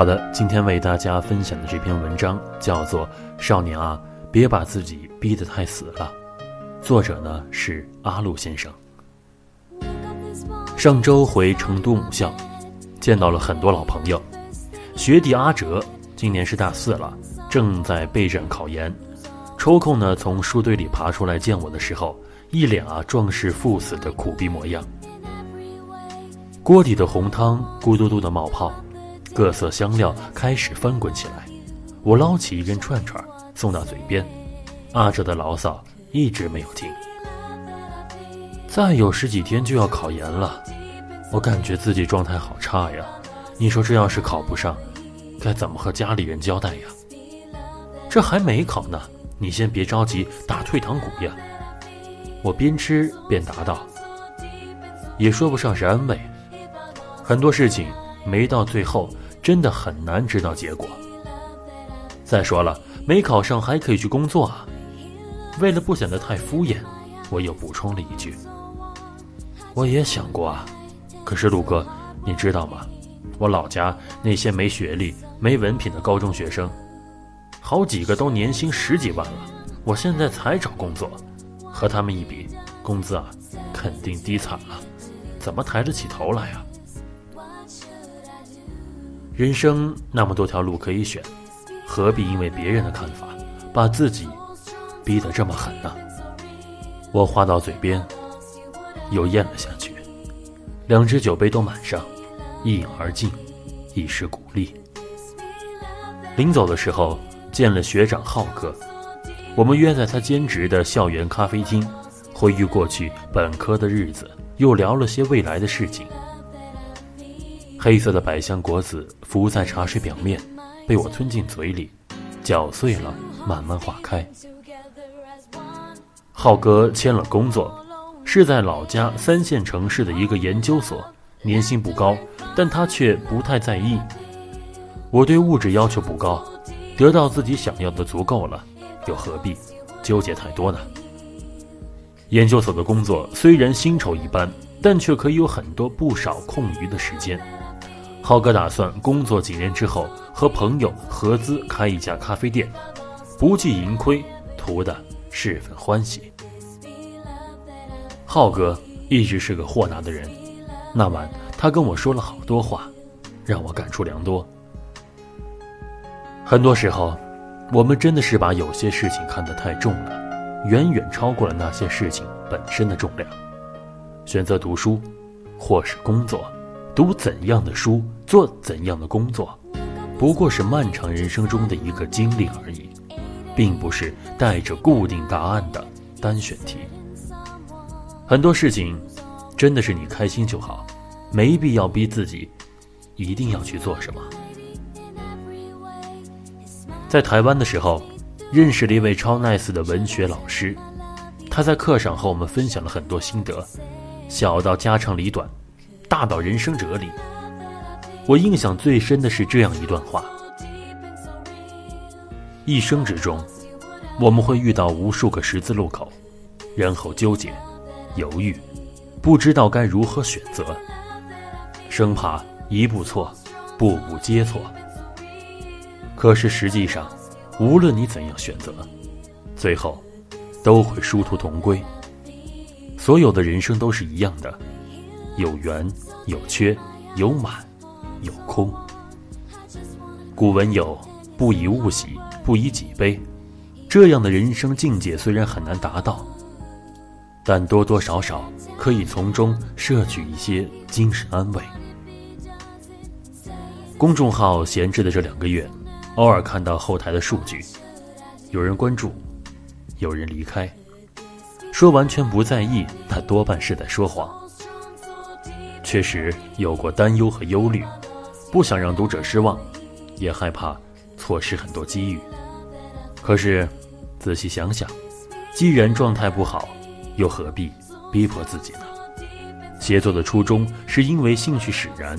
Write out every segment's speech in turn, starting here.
好的，今天为大家分享的这篇文章叫做《少年啊，别把自己逼得太死了》，作者呢是阿路先生。上周回成都母校，见到了很多老朋友。学弟阿哲今年是大四了，正在备战考研，抽空呢从书堆里爬出来见我的时候，一脸啊壮士赴死的苦逼模样。锅底的红汤咕嘟嘟的冒泡。各色香料开始翻滚起来，我捞起一根串串送到嘴边，阿哲的牢骚一直没有停。再有十几天就要考研了，我感觉自己状态好差呀。你说这要是考不上，该怎么和家里人交代呀？这还没考呢，你先别着急打退堂鼓呀。我边吃边答道，也说不上是安慰，很多事情没到最后。真的很难知道结果。再说了，没考上还可以去工作啊。为了不显得太敷衍，我又补充了一句：“我也想过啊，可是陆哥，你知道吗？我老家那些没学历、没文凭的高中学生，好几个都年薪十几万了。我现在才找工作，和他们一比，工资啊，肯定低惨了，怎么抬得起头来啊？”人生那么多条路可以选，何必因为别人的看法，把自己逼得这么狠呢？我话到嘴边，又咽了下去，两只酒杯都满上，一饮而尽，一时鼓励。临走的时候，见了学长浩哥，我们约在他兼职的校园咖啡厅，回忆过去本科的日子，又聊了些未来的事情。黑色的百香果子浮在茶水表面，被我吞进嘴里，搅碎了，慢慢化开。浩哥签了工作，是在老家三线城市的一个研究所，年薪不高，但他却不太在意。我对物质要求不高，得到自己想要的足够了，又何必纠结太多呢？研究所的工作虽然薪酬一般，但却可以有很多不少空余的时间。浩哥打算工作几年之后和朋友合资开一家咖啡店，不计盈亏，图的是份欢喜。浩哥一直是个豁达的人，那晚他跟我说了好多话，让我感触良多。很多时候，我们真的是把有些事情看得太重了，远远超过了那些事情本身的重量。选择读书，或是工作。读怎样的书，做怎样的工作，不过是漫长人生中的一个经历而已，并不是带着固定答案的单选题。很多事情，真的是你开心就好，没必要逼自己一定要去做什么。在台湾的时候，认识了一位超 nice 的文学老师，他在课上和我们分享了很多心得，小到家长里短。大到人生哲理，我印象最深的是这样一段话：一生之中，我们会遇到无数个十字路口，然后纠结、犹豫，不知道该如何选择，生怕一步错，步步皆错。可是实际上，无论你怎样选择，最后都会殊途同归。所有的人生都是一样的。有圆，有缺，有满，有空。古文有“不以物喜，不以己悲”，这样的人生境界虽然很难达到，但多多少少可以从中摄取一些精神安慰。公众号闲置的这两个月，偶尔看到后台的数据，有人关注，有人离开。说完全不在意，他多半是在说谎。确实有过担忧和忧虑，不想让读者失望，也害怕错失很多机遇。可是仔细想想，既然状态不好，又何必逼迫自己呢？写作的初衷是因为兴趣使然，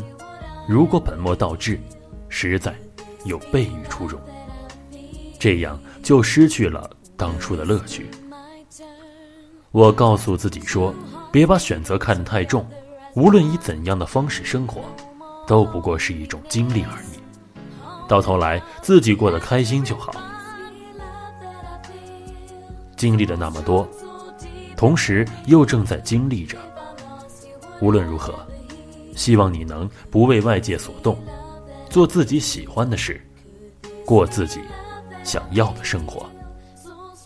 如果本末倒置，实在有悖于初衷。这样就失去了当初的乐趣。我告诉自己说，别把选择看得太重，无论以怎样的方式生活，都不过是一种经历而已。到头来自己过得开心就好。经历了那么多，同时又正在经历着。无论如何，希望你能不为外界所动，做自己喜欢的事，过自己想要的生活，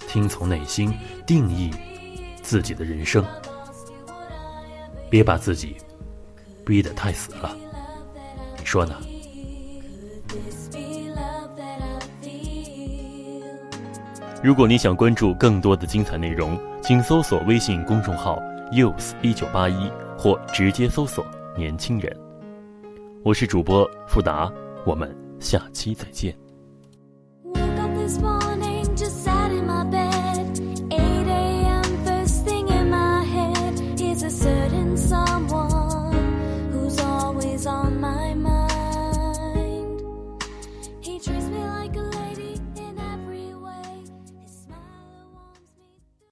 听从内心定义自己的人生。别把自己逼得太死了，你说呢？如果你想关注更多的精彩内容，请搜索微信公众号 “use 一九八一”。或直接搜索“年轻人”。我是主播富达，我们下期再见。